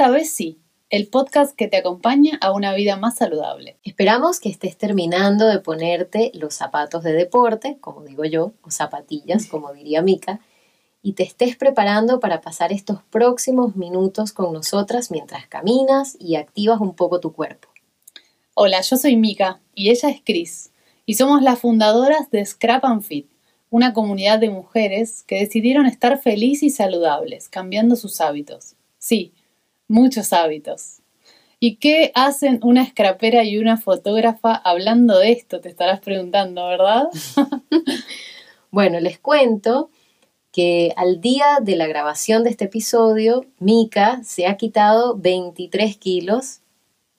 Esta vez sí, el podcast que te acompaña a una vida más saludable. Esperamos que estés terminando de ponerte los zapatos de deporte, como digo yo, o zapatillas, como diría Mica, y te estés preparando para pasar estos próximos minutos con nosotras mientras caminas y activas un poco tu cuerpo. Hola, yo soy Mica y ella es Cris, y somos las fundadoras de Scrap and Fit, una comunidad de mujeres que decidieron estar felices y saludables, cambiando sus hábitos. Sí, muchos hábitos. ¿Y qué hacen una escrapera y una fotógrafa hablando de esto? Te estarás preguntando, ¿verdad? bueno, les cuento que al día de la grabación de este episodio, Mika se ha quitado 23 kilos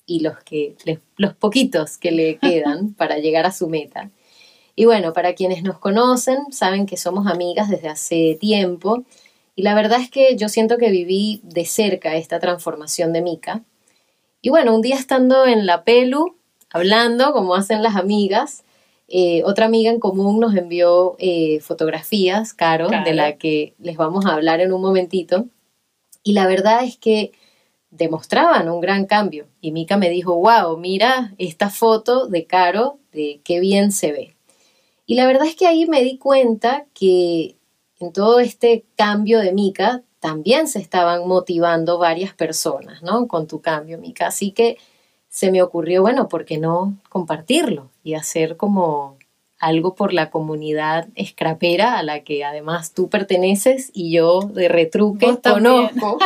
y los, que, los poquitos que le quedan para llegar a su meta. Y bueno, para quienes nos conocen, saben que somos amigas desde hace tiempo y la verdad es que yo siento que viví de cerca esta transformación de Mika. Y bueno, un día estando en la pelu, hablando como hacen las amigas, eh, otra amiga en común nos envió eh, fotografías, Caro, de la que les vamos a hablar en un momentito. Y la verdad es que demostraban un gran cambio. Y Mika me dijo, wow, mira esta foto de Caro, de qué bien se ve. Y la verdad es que ahí me di cuenta que en todo este cambio de Mica también se estaban motivando varias personas, ¿no? Con tu cambio, Mica. Así que se me ocurrió, bueno, ¿por qué no compartirlo y hacer como algo por la comunidad escrapera a la que además tú perteneces y yo de retruque conozco.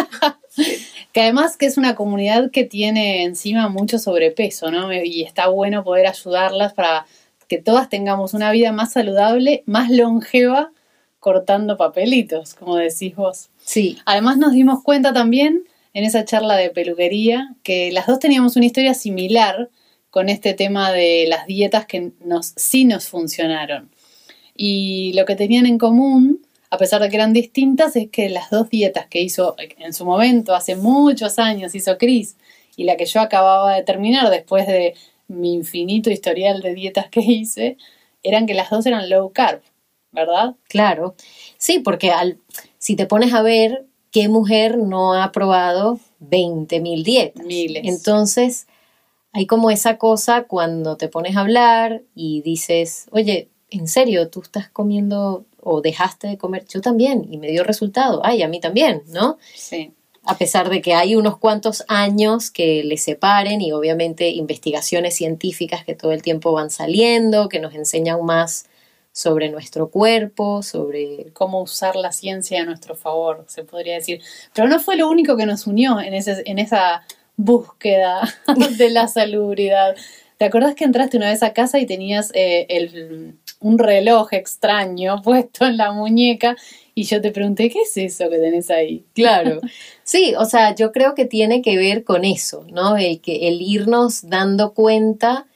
que además que es una comunidad que tiene encima mucho sobrepeso, ¿no? Y está bueno poder ayudarlas para que todas tengamos una vida más saludable, más longeva cortando papelitos, como decís vos. Sí. Además nos dimos cuenta también en esa charla de peluquería que las dos teníamos una historia similar con este tema de las dietas que nos, sí nos funcionaron. Y lo que tenían en común, a pesar de que eran distintas, es que las dos dietas que hizo en su momento, hace muchos años, hizo Cris, y la que yo acababa de terminar después de mi infinito historial de dietas que hice, eran que las dos eran low carb. ¿Verdad? Claro. Sí, porque al, si te pones a ver, ¿qué mujer no ha probado 20.000 dietas? Miles. Entonces, hay como esa cosa cuando te pones a hablar y dices, oye, en serio, tú estás comiendo o dejaste de comer, yo también, y me dio resultado, ay, a mí también, ¿no? Sí. A pesar de que hay unos cuantos años que le separen y obviamente investigaciones científicas que todo el tiempo van saliendo, que nos enseñan más sobre nuestro cuerpo, sobre cómo usar la ciencia a nuestro favor, se podría decir. Pero no fue lo único que nos unió en, en esa búsqueda de la salubridad. ¿Te acuerdas que entraste una vez a casa y tenías eh, el, un reloj extraño puesto en la muñeca y yo te pregunté, ¿qué es eso que tenés ahí? Claro. Sí, o sea, yo creo que tiene que ver con eso, ¿no? El, que, el irnos dando cuenta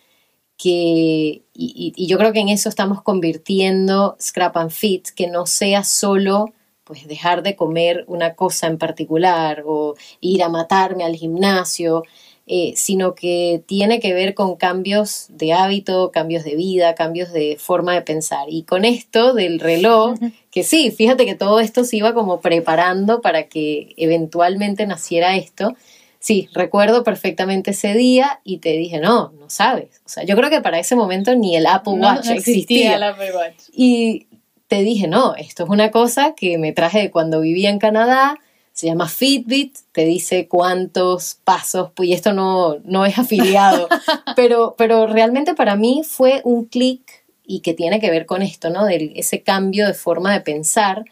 que, y, yo creo que en eso estamos convirtiendo Scrap and Fit, que no sea solo pues dejar de comer una cosa en particular o ir a matarme al gimnasio, eh, sino que tiene que ver con cambios de hábito, cambios de vida, cambios de forma de pensar. Y con esto del reloj, que sí, fíjate que todo esto se iba como preparando para que eventualmente naciera esto, Sí, recuerdo perfectamente ese día y te dije, no, no sabes. O sea, yo creo que para ese momento ni el Apple Watch existía. El Apple Watch. Y te dije, no, esto es una cosa que me traje de cuando vivía en Canadá, se llama Fitbit, te dice cuántos pasos, pues, y esto no, no es afiliado, pero, pero realmente para mí fue un clic y que tiene que ver con esto, ¿no? De ese cambio de forma de pensar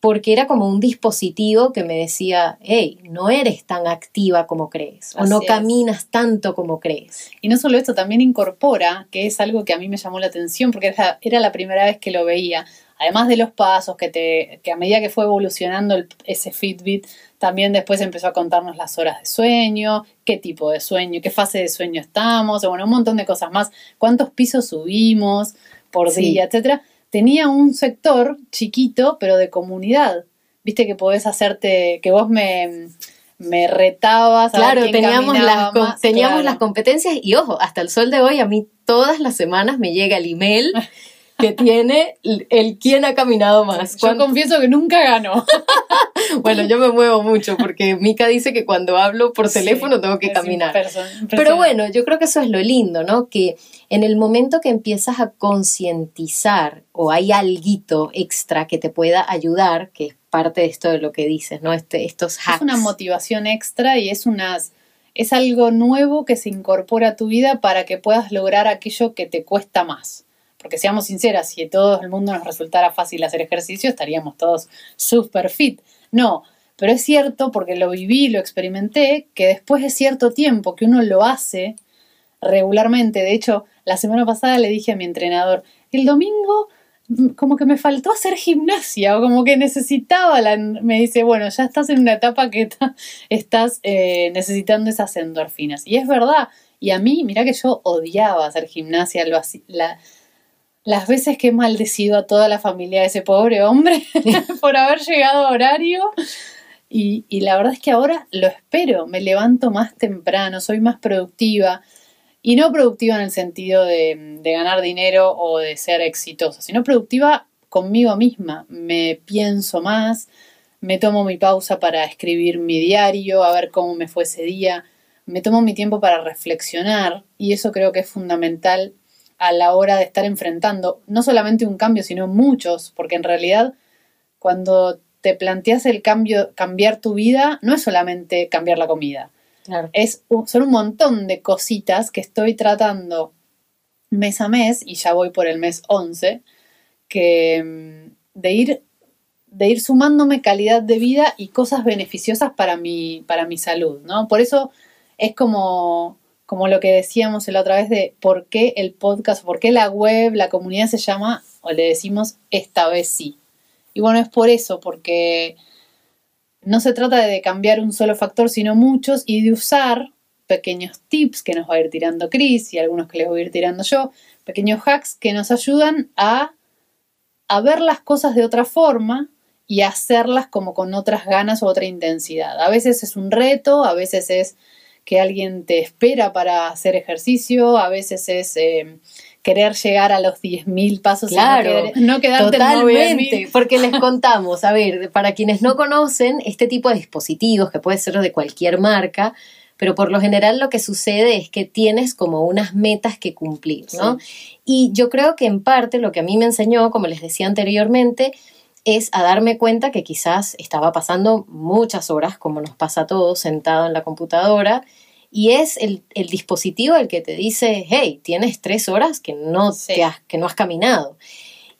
porque era como un dispositivo que me decía, hey, no eres tan activa como crees, o no caminas tanto como crees. Y no solo esto, también incorpora, que es algo que a mí me llamó la atención, porque era, la primera vez que lo veía, además de los pasos, que, te, que a medida que fue evolucionando ese Fitbit, también después empezó a contarnos las horas de sueño, qué tipo de sueño, qué fase de sueño estamos, bueno, un montón de cosas más, cuántos pisos subimos por día, etcétera tenía un sector chiquito, pero de comunidad. Viste que podés hacerte, que vos me, me retabas. Claro, teníamos, las, teníamos las competencias y ojo, hasta el sol de hoy a mí todas las semanas me llega el email que tiene el quién ha caminado más. Yo confieso que nunca gano. bueno, yo me muevo mucho porque Mika dice que cuando hablo por teléfono tengo que caminar. Pero bueno, yo creo que eso es lo lindo, ¿no? Que en el momento que empiezas a concientizar o hay algo extra que te pueda ayudar, que es parte de esto de lo que dices, ¿no? Este, estos hacks. Es una motivación extra y es unas es algo nuevo que se incorpora a tu vida para que puedas lograr aquello que te cuesta más. Porque seamos sinceras, si a todo el mundo nos resultara fácil hacer ejercicio, estaríamos todos super fit. No, pero es cierto, porque lo viví, lo experimenté, que después de cierto tiempo que uno lo hace regularmente, de hecho, la semana pasada le dije a mi entrenador, el domingo como que me faltó hacer gimnasia o como que necesitaba la... Me dice, bueno, ya estás en una etapa que estás eh, necesitando esas endorfinas. Y es verdad. Y a mí, mira que yo odiaba hacer gimnasia, lo, las veces que he maldecido a toda la familia de ese pobre hombre por haber llegado a horario. Y, y la verdad es que ahora lo espero, me levanto más temprano, soy más productiva y no productiva en el sentido de, ganar dinero o de ser exitosa, sino productiva conmigo misma. Me pienso más, me tomo mi pausa para escribir mi diario, a ver cómo me fue ese día, me tomo mi tiempo para reflexionar y eso creo que es fundamental a la hora de estar enfrentando no solamente un cambio, sino muchos, porque en realidad cuando te planteas el cambio, cambiar tu vida, no es solamente cambiar la comida, es son un montón de cositas que estoy tratando mes a mes, y ya voy por el mes 11, que mm, de ir, de ir sumándome calidad de vida y cosas beneficiosas para mi, para mi salud, ¿no? Por eso es como, como lo que decíamos la otra vez de por qué el podcast, por qué la web, la comunidad se llama, o le decimos esta vez sí. Y bueno, es por eso, porque no se trata de cambiar un solo factor, sino muchos, y de usar pequeños tips que nos va a ir tirando Chris y algunos que les voy a ir tirando yo, pequeños hacks que nos ayudan a, a ver las cosas de otra forma y hacerlas como con otras ganas o otra intensidad. A veces es un reto, a veces es que alguien te espera para hacer ejercicio, a veces es eh, querer llegar a los 10.000 pasos claro, y no, quedarte totalmente, porque les contamos, a ver, para quienes no conocen este tipo de dispositivos, que puede ser de cualquier marca, pero por lo general lo que sucede es que tienes como unas metas que cumplir, ¿no? Y yo creo que en parte lo que a mí me enseñó, como les decía anteriormente, es a darme cuenta que quizás estaba pasando muchas horas, como nos pasa a todos, sentado en la computadora, y es el, dispositivo el que te dice, hey, tienes tres horas que no, has, que no has caminado.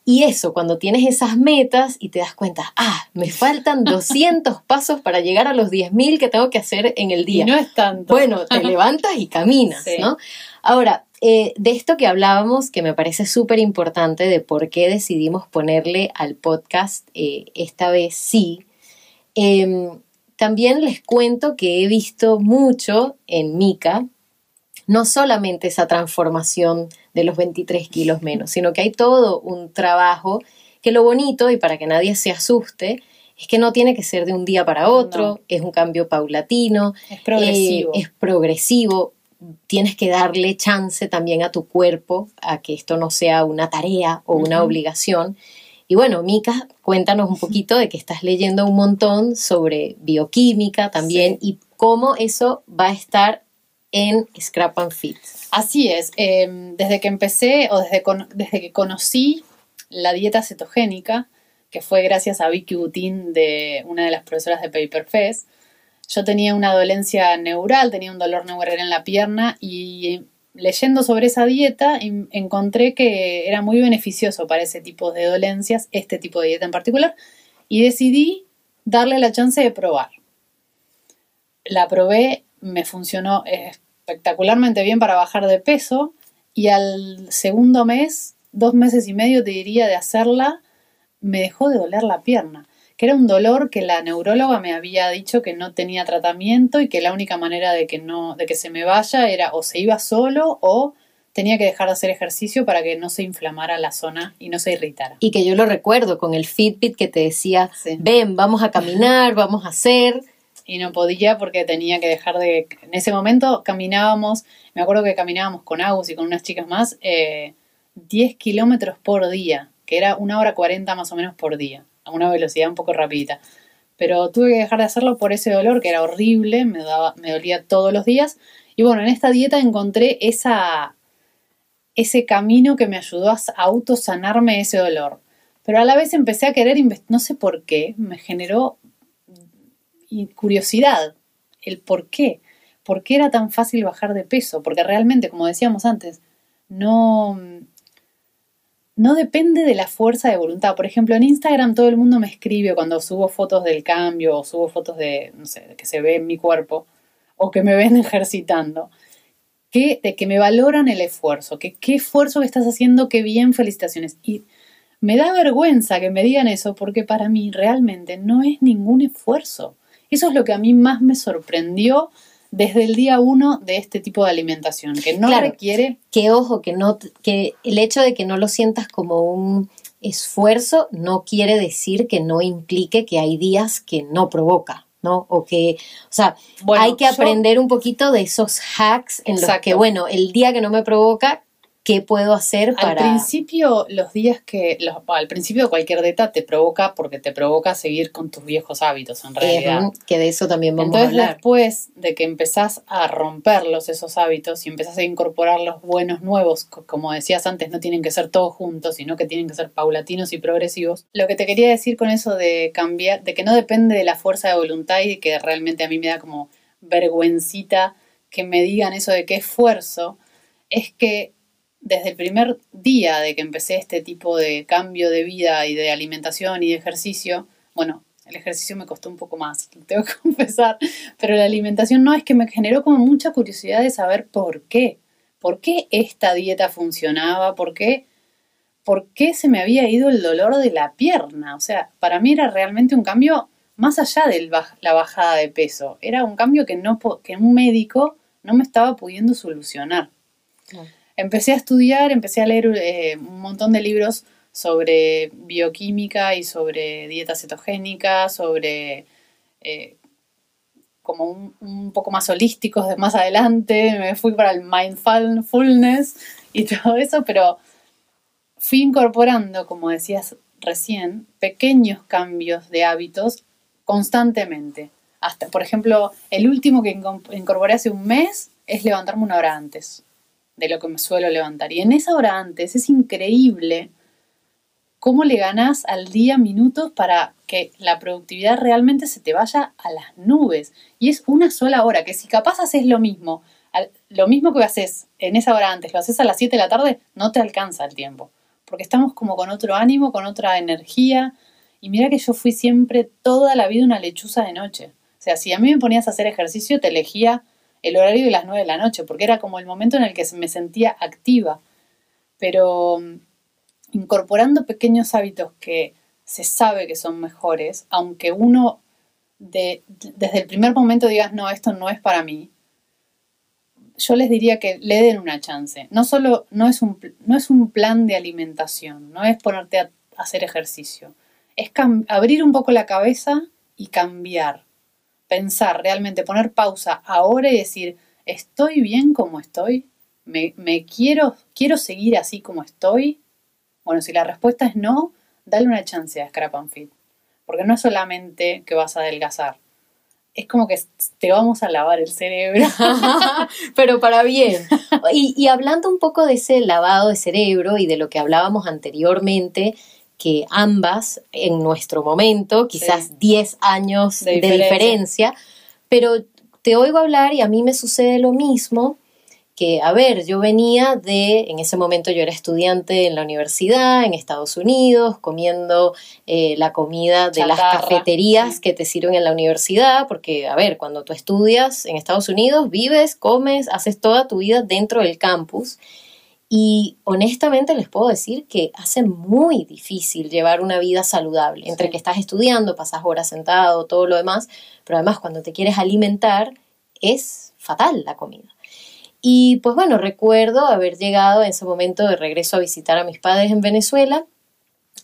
Y eso, cuando tienes esas metas y te das cuenta, ah, me faltan 200 pasos para llegar a los 10.000 que tengo que hacer en el día. no es tanto. Bueno, te levantas y caminas, ¿no? Ahora, eh, de esto que hablábamos, que me parece súper importante, de por qué decidimos ponerle al podcast eh, esta vez sí, eh, también les cuento que he visto mucho en Mika, no solamente esa transformación de los 23 kilos menos, sino que hay todo un trabajo que lo bonito, y para que nadie se asuste, es que no tiene que ser de un día para otro, es un cambio paulatino, es progresivo. Eh, es progresivo. Tienes que darle chance también a tu cuerpo a que esto no sea una tarea o una obligación. Y bueno, Mika, cuéntanos un poquito de que estás leyendo un montón sobre bioquímica también y cómo eso va a estar en Scrap and Fit. Así es, em, desde que empecé o desde, desde que conocí la dieta cetogénica, que fue gracias a Vicky Butin, de una de las profesoras de Paper Fest, yo tenía una dolencia neural, tenía un dolor neural en la pierna y leyendo sobre esa dieta encontré que era muy beneficioso para ese tipo de dolencias, este tipo de dieta en particular, y decidí darle la chance de probar. La probé, me funcionó espectacularmente bien para bajar de peso y al segundo mes, dos meses y medio te diría de hacerla, me dejó de doler la pierna que era un dolor que la neuróloga me había dicho que no tenía tratamiento y que la única manera de que no de que se me vaya era o se iba solo o tenía que dejar de hacer ejercicio para que no se inflamara la zona y no se irritara. Y que yo lo recuerdo con el Fitbit que te decía, ven, vamos a caminar, vamos a hacer. Y no podía porque tenía que dejar de... En ese momento caminábamos, me acuerdo que caminábamos con Agus y con unas chicas más, eh, 10 kilómetros por día, que era una hora 40 más o menos por día, a una velocidad un poco rapidita. Pero tuve que dejar de hacerlo por ese dolor que era horrible, me, daba, me dolía todos los días. Y bueno, en esta dieta encontré esa, ese camino que me ayudó a autosanarme ese dolor. Pero a la vez empecé a querer no sé por qué, me generó curiosidad el por qué. ¿Por qué era tan fácil bajar de peso? Porque realmente, como decíamos antes, no, no depende de la fuerza de voluntad. Por ejemplo, en Instagram todo el mundo me escribe cuando subo fotos del cambio o subo fotos de, no sé, que se ve en mi cuerpo o que me ven ejercitando que, de que me valoran el esfuerzo, que qué esfuerzo que estás haciendo, qué bien, felicitaciones. Y me da vergüenza que me digan eso porque para mí realmente no es ningún esfuerzo. Eso es lo que a mí más me sorprendió desde el día uno de este tipo de alimentación, que no requiere... Que ojo, que, no, que el hecho de que no lo sientas como un esfuerzo no quiere decir que no implique que hay días que no provoca. ¿no? O que, o sea, hay que aprender un poquito de esos hacks en los que, bueno, el día que no me provoca, ¿qué puedo hacer para...? Al principio, los días que... Los, al principio cualquier dieta te provoca porque te provoca seguir con tus viejos hábitos, en realidad. que de eso también vamos a hablar. después de que empezás a romperlos, esos hábitos, y empezás a incorporar los buenos nuevos, como decías antes, no tienen que ser todos juntos, sino que tienen que ser paulatinos y progresivos. Lo que te quería decir con eso de cambiar, de que no depende de la fuerza de voluntad y que realmente a mí me da como vergüencita que me digan eso de qué esfuerzo, es que desde el primer día de que empecé este tipo de cambio de vida y de alimentación y de ejercicio, bueno, el ejercicio me costó un poco más, tengo que confesar, pero la alimentación no es que me generó como mucha curiosidad de saber por qué, por qué esta dieta funcionaba, por qué, por qué se me había ido el dolor de la pierna. O sea, para mí era realmente un cambio más allá de la bajada de peso, era un cambio que, no, que un médico no me estaba pudiendo solucionar empecé a estudiar, empecé a leer eh, un montón de libros sobre bioquímica y sobre dieta cetogénica, sobre eh, como un, poco más holísticos de más adelante, me fui para el mindfulness y todo eso, pero fui incorporando, como decías recién, pequeños cambios de hábitos constantemente. Hasta, por ejemplo, el último que incorporé hace un mes es levantarme una hora antes de lo que me suelo levantar. Y en esa hora antes es increíble cómo le ganas al día minutos para que la productividad realmente se te vaya a las nubes. Y es una sola hora, que si capaz haces lo mismo, lo mismo que haces en esa hora antes, lo haces a las 7 de la tarde, no te alcanza el tiempo. Porque estamos como con otro ánimo, con otra energía. Y mira que yo fui siempre toda la vida una lechuza de noche. O sea, si a mí me ponías a hacer ejercicio, te elegía el horario de las 9 de la noche, porque era como el momento en el que me sentía activa. Pero mm, incorporando pequeños hábitos que se sabe que son mejores, aunque uno de, desde el primer momento digas, no, esto no es para mí, yo les diría que le den una chance. No solo no es un, no es un plan de alimentación, no es ponerte a hacer ejercicio, es abrir un poco la cabeza y cambiar pensar realmente, poner pausa ahora y decir, ¿estoy bien como estoy? ¿Me, quiero, quiero seguir así como estoy? Bueno, si la respuesta es no, dale una chance a Scrap and Fit. Porque no es solamente que vas a adelgazar. Es como que te vamos a lavar el cerebro. Pero para bien. Y, y hablando un poco de ese lavado de cerebro y de lo que hablábamos anteriormente, que ambas en nuestro momento, quizás 10 años de diferencia. pero te oigo hablar y a mí me sucede lo mismo, que, a ver, yo venía de, en ese momento yo era estudiante en la universidad, en Estados Unidos, comiendo eh, la comida de las cafeterías que te sirven en la universidad, porque, a ver, cuando tú estudias en Estados Unidos, vives, comes, haces toda tu vida dentro del campus. Y honestamente les puedo decir que hace muy difícil llevar una vida saludable, entre que estás estudiando, pasas horas sentado, todo lo demás, pero además cuando te quieres alimentar es fatal la comida. Y pues bueno, recuerdo haber llegado en ese momento de regreso a visitar a mis padres en Venezuela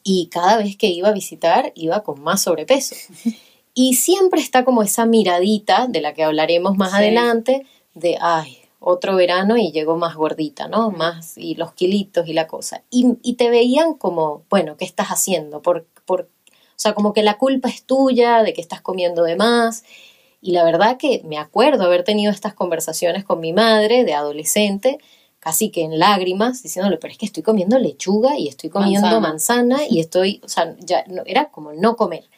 y cada vez que iba a visitar iba con más sobrepeso. Y siempre está como esa miradita de la que hablaremos más adelante de, ay, otro verano y llegó más gordita, ¿no? Más, y los kilitos y la cosa. Y, te veían como, bueno, ¿qué estás haciendo? Por, por, o sea, como que la culpa es tuya, de que estás comiendo de más. Y la verdad que me acuerdo haber tenido estas conversaciones con mi madre de adolescente, casi que en lágrimas, diciéndole, pero es que estoy comiendo lechuga y estoy comiendo manzana, y estoy, o sea, ya era como no comer.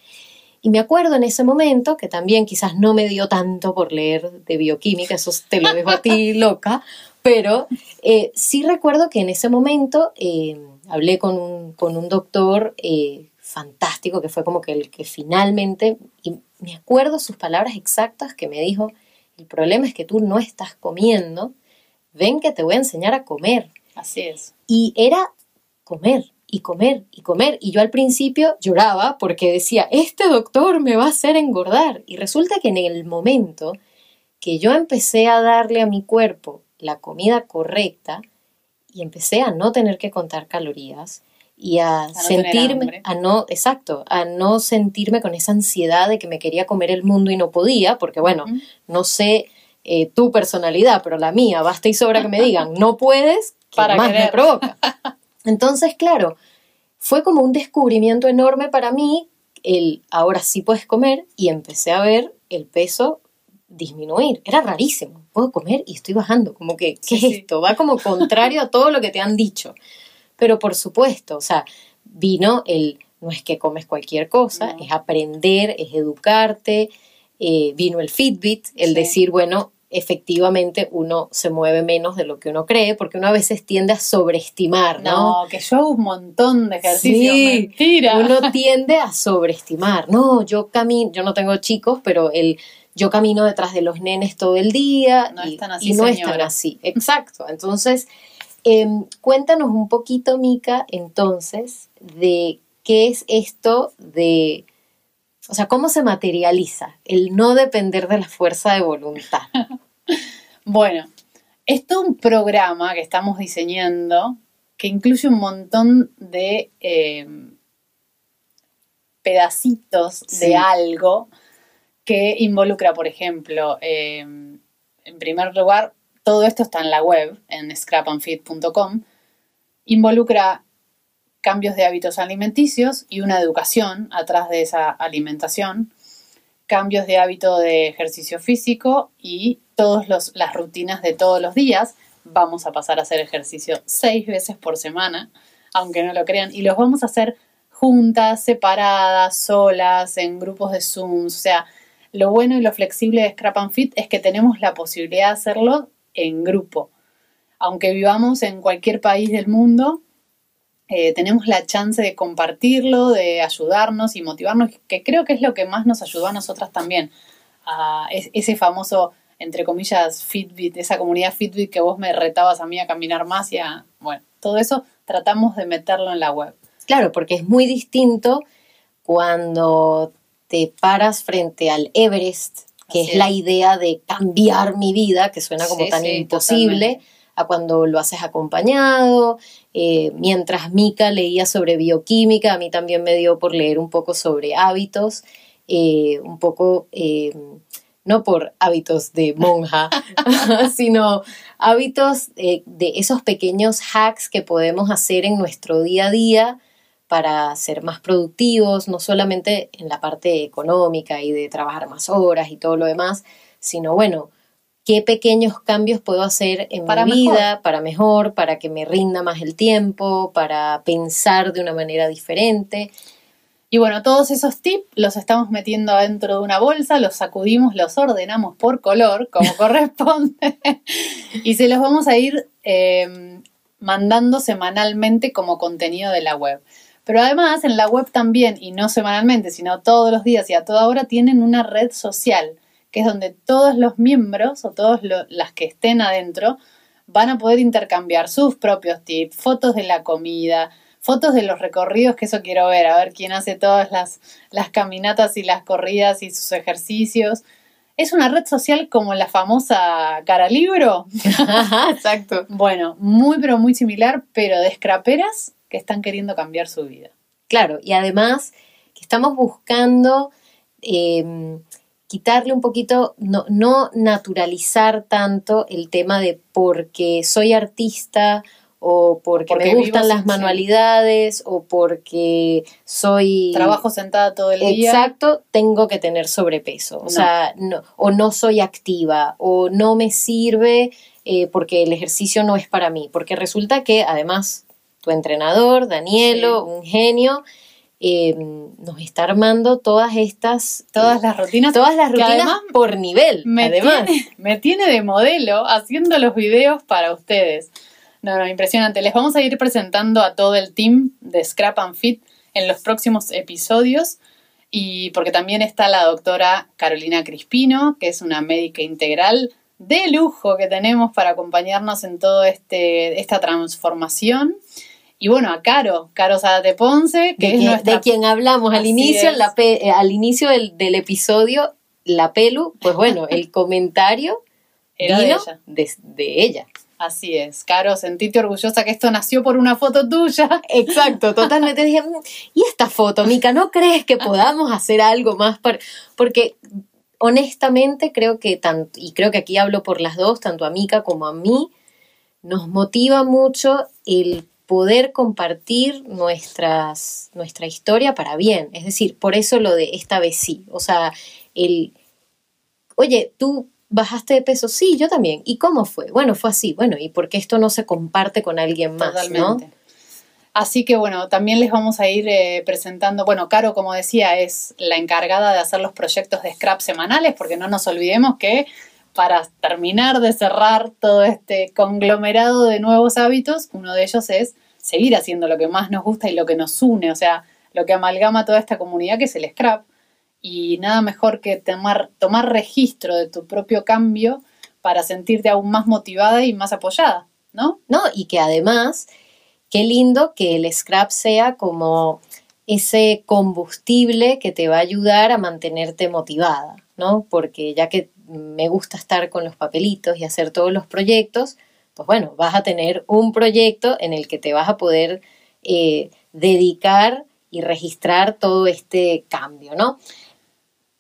Y me acuerdo en ese momento, que también quizás no me dio tanto por leer de bioquímica, eso te lo dejo a ti loca, pero eh, sí recuerdo que en ese momento eh, hablé con un, con un doctor eh, fantástico, que fue como que el que finalmente, y me acuerdo sus palabras exactas que me dijo, el problema es que tú no estás comiendo, ven que te voy a enseñar a comer. Así es. Y era comer, y comer y comer. Y yo al principio lloraba porque decía, este doctor me va a hacer engordar. Y resulta que en el momento que yo empecé a darle a mi cuerpo la comida correcta y empecé a no tener que contar calorías y a, sentirme, a no, exacto, a no sentirme con esa ansiedad de que me quería comer el mundo y no podía, porque bueno, no sé eh, tu personalidad, pero la mía, basta y sobra que me digan, no puedes, Para más me provoca? Entonces, claro, fue como un descubrimiento enorme para mí el ahora sí puedes comer y empecé a ver el peso disminuir. Era rarísimo. Puedo comer y estoy bajando. Como que, ¿qué es esto? Va como contrario a todo lo que te han dicho. Pero por supuesto, o sea, vino el, no es que comes cualquier cosa, es aprender, es educarte. Eh, vino el Fitbit, el decir, bueno, efectivamente uno se mueve menos de lo que uno cree, porque uno a veces tiende a sobreestimar, ¿no? No, que yo hago un montón de ejercicios, mentira. Uno tiende a sobreestimar. No, yo camino, yo no tengo chicos, pero el yo camino detrás de los nenes todo el día no y, están así, y no están así. Exacto. Entonces, em, cuéntanos un poquito, Mica, entonces, de qué es esto de o sea, ¿cómo se materializa el no depender de la fuerza de voluntad? bueno, es todo un programa que estamos diseñando que incluye un montón de em, pedacitos de algo que involucra, por ejemplo, em, en primer lugar, todo esto está en la web, en scrapandfeed.com, involucra cambios de hábitos alimenticios y una educación atrás de esa alimentación, cambios de hábito de ejercicio físico y todas las rutinas de todos los días. Vamos a pasar a hacer ejercicio seis veces por semana, aunque no lo crean, y los vamos a hacer juntas, separadas, solas, en grupos de Zoom. O sea, lo bueno y lo flexible de Scrap and Fit es que tenemos la posibilidad de hacerlo en grupo. Aunque vivamos en cualquier país del mundo, eh, tenemos la chance de compartirlo, de ayudarnos y motivarnos, que creo que es lo que más nos ayudó a nosotras también, a ese famoso, entre comillas, Fitbit, esa comunidad Fitbit que vos me retabas a mí a caminar más y a, bueno, todo eso tratamos de meterlo en la web. Claro, porque es muy distinto cuando te paras frente al Everest, que es, la idea de cambiar mi vida, que suena como tan imposible a cuando lo haces acompañado. Eh, mientras Mika leía sobre bioquímica, a mí también me dio por leer un poco sobre hábitos, eh, un poco, eh, no por hábitos de monja, sino hábitos de esos pequeños hacks que podemos hacer en nuestro día a día para ser más productivos, no solamente en la parte económica y de trabajar más horas y todo lo demás, sino bueno, qué pequeños cambios puedo hacer en mi vida para mejor, para que me rinda más el tiempo, para pensar de una manera diferente. Y bueno, todos esos tips los estamos metiendo adentro de una bolsa, los sacudimos, los ordenamos por color, como corresponde, y se los vamos a ir em, mandando semanalmente como contenido de la web. Pero además en la web también, y no semanalmente, sino todos los días y a toda hora, tienen una red social que es donde todos los miembros o todas las que estén adentro van a poder intercambiar sus propios tips, fotos de la comida, fotos de los recorridos, que eso quiero ver, a ver quién hace todas las, las caminatas y las corridas y sus ejercicios. Es una red social como la famosa cara libro. Exacto. Bueno, muy pero muy similar, pero de scraperas que están queriendo cambiar su vida. Claro, y además que estamos buscando em, quitarle un poquito, no, no naturalizar tanto el tema de porque soy artista o porque, me gustan las manualidades o porque soy trabajo sentada todo el día. Exacto, tengo que tener sobrepeso, o sea, no, o no soy activa o no me sirve eh, porque el ejercicio no es para mí, porque resulta que además tu entrenador, Danielo, un genio, eh, nos está armando todas estas todas las rutinas todas las rutinas por nivel me además tiene, me tiene de modelo haciendo los videos para ustedes no, no, impresionante. Les vamos a ir presentando a todo el team de Scrap and Fit en los próximos episodios. Y porque también está la doctora Carolina Crispino, que es una médica integral de lujo que tenemos para acompañarnos en toda este, esta transformación. Y bueno, a Caro, Caro Sadate Ponce, que de es De quien hablamos al inicio, la eh, al inicio del, del, episodio, la pelu, pues bueno, el comentario Era vino de ella. de ella. Así es, Caro, sentite orgullosa que esto nació por una foto tuya. Exacto, totalmente. Dije, mm, ¿y esta foto, Mica? ¿No crees que podamos hacer algo más? Para... Porque honestamente creo que tanto, y creo que aquí hablo por las dos, tanto a Mica como a mí, nos motiva mucho el poder compartir nuestras, nuestra historia para bien. Es decir, por eso lo de esta vez sí. O sea, el, oye, tú ¿Bajaste de peso? Sí, yo también. ¿Y cómo fue? Bueno, fue así. Bueno, ¿y por qué esto no se comparte con alguien más? Totalmente. Así que bueno, también les vamos a ir eh, presentando, bueno, Caro, como decía, es la encargada de hacer los proyectos de scrap semanales, porque no nos olvidemos que para terminar de cerrar todo este conglomerado de nuevos hábitos, uno de ellos es seguir haciendo lo que más nos gusta y lo que nos une, o sea, lo que amalgama toda esta comunidad que es el scrap y nada mejor que tomar, registro de tu propio cambio para sentirte aún más motivada y más apoyada, ¿no? No, y que además, qué lindo que el scrap sea como ese combustible que te va a ayudar a mantenerte motivada, ¿no? Porque ya que me gusta estar con los papelitos y hacer todos los proyectos, pues bueno, vas a tener un proyecto en el que te vas a poder eh, dedicar y registrar todo este cambio, ¿no?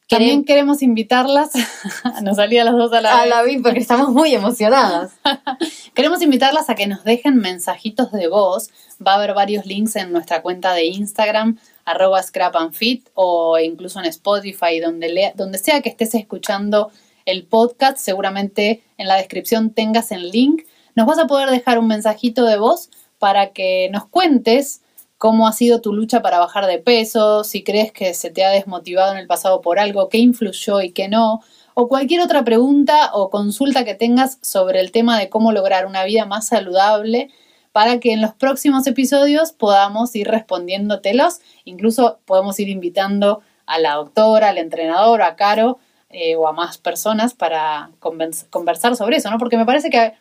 También queremos invitarlas, nos salía las dos a la A la vez, porque estamos muy emocionadas. queremos invitarlas a que nos dejen mensajitos de voz. Va a haber varios links en nuestra cuenta de Instagram, arroba scrap and fit, o incluso en Spotify, donde, donde sea que estés escuchando el podcast, seguramente en la descripción tengas el link. Nos vas a poder dejar un mensajito de voz para que nos cuentes cómo ha sido tu lucha para bajar de peso, si crees que se te ha desmotivado en el pasado por algo, qué influyó y qué no, o cualquier otra pregunta o consulta que tengas sobre el tema de cómo lograr una vida más saludable para que en los próximos episodios podamos ir respondiéndotelos, incluso podemos ir invitando a la doctora, al entrenador, a Caro eh, o a más personas para conversar sobre eso, ¿no? Porque me parece que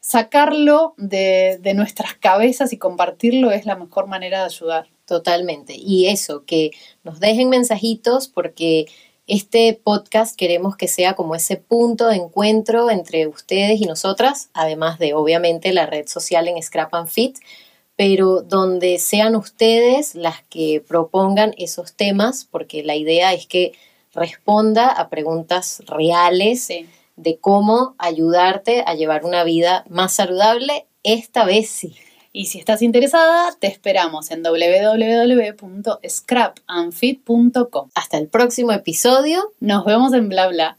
sacarlo de, nuestras cabezas y compartirlo es la mejor manera de ayudar. Totalmente. Y eso, que nos dejen mensajitos porque este podcast queremos que sea como ese punto de encuentro entre ustedes y nosotras, además de obviamente la red social en Scrap and Fit, pero donde sean ustedes las que propongan esos temas, porque la idea es que responda a preguntas reales. Sí de cómo ayudarte a llevar una vida más saludable, esta vez sí. Y si estás interesada, te esperamos en www.scrapandfit.com. Hasta el próximo episodio. Nos vemos en bla bla.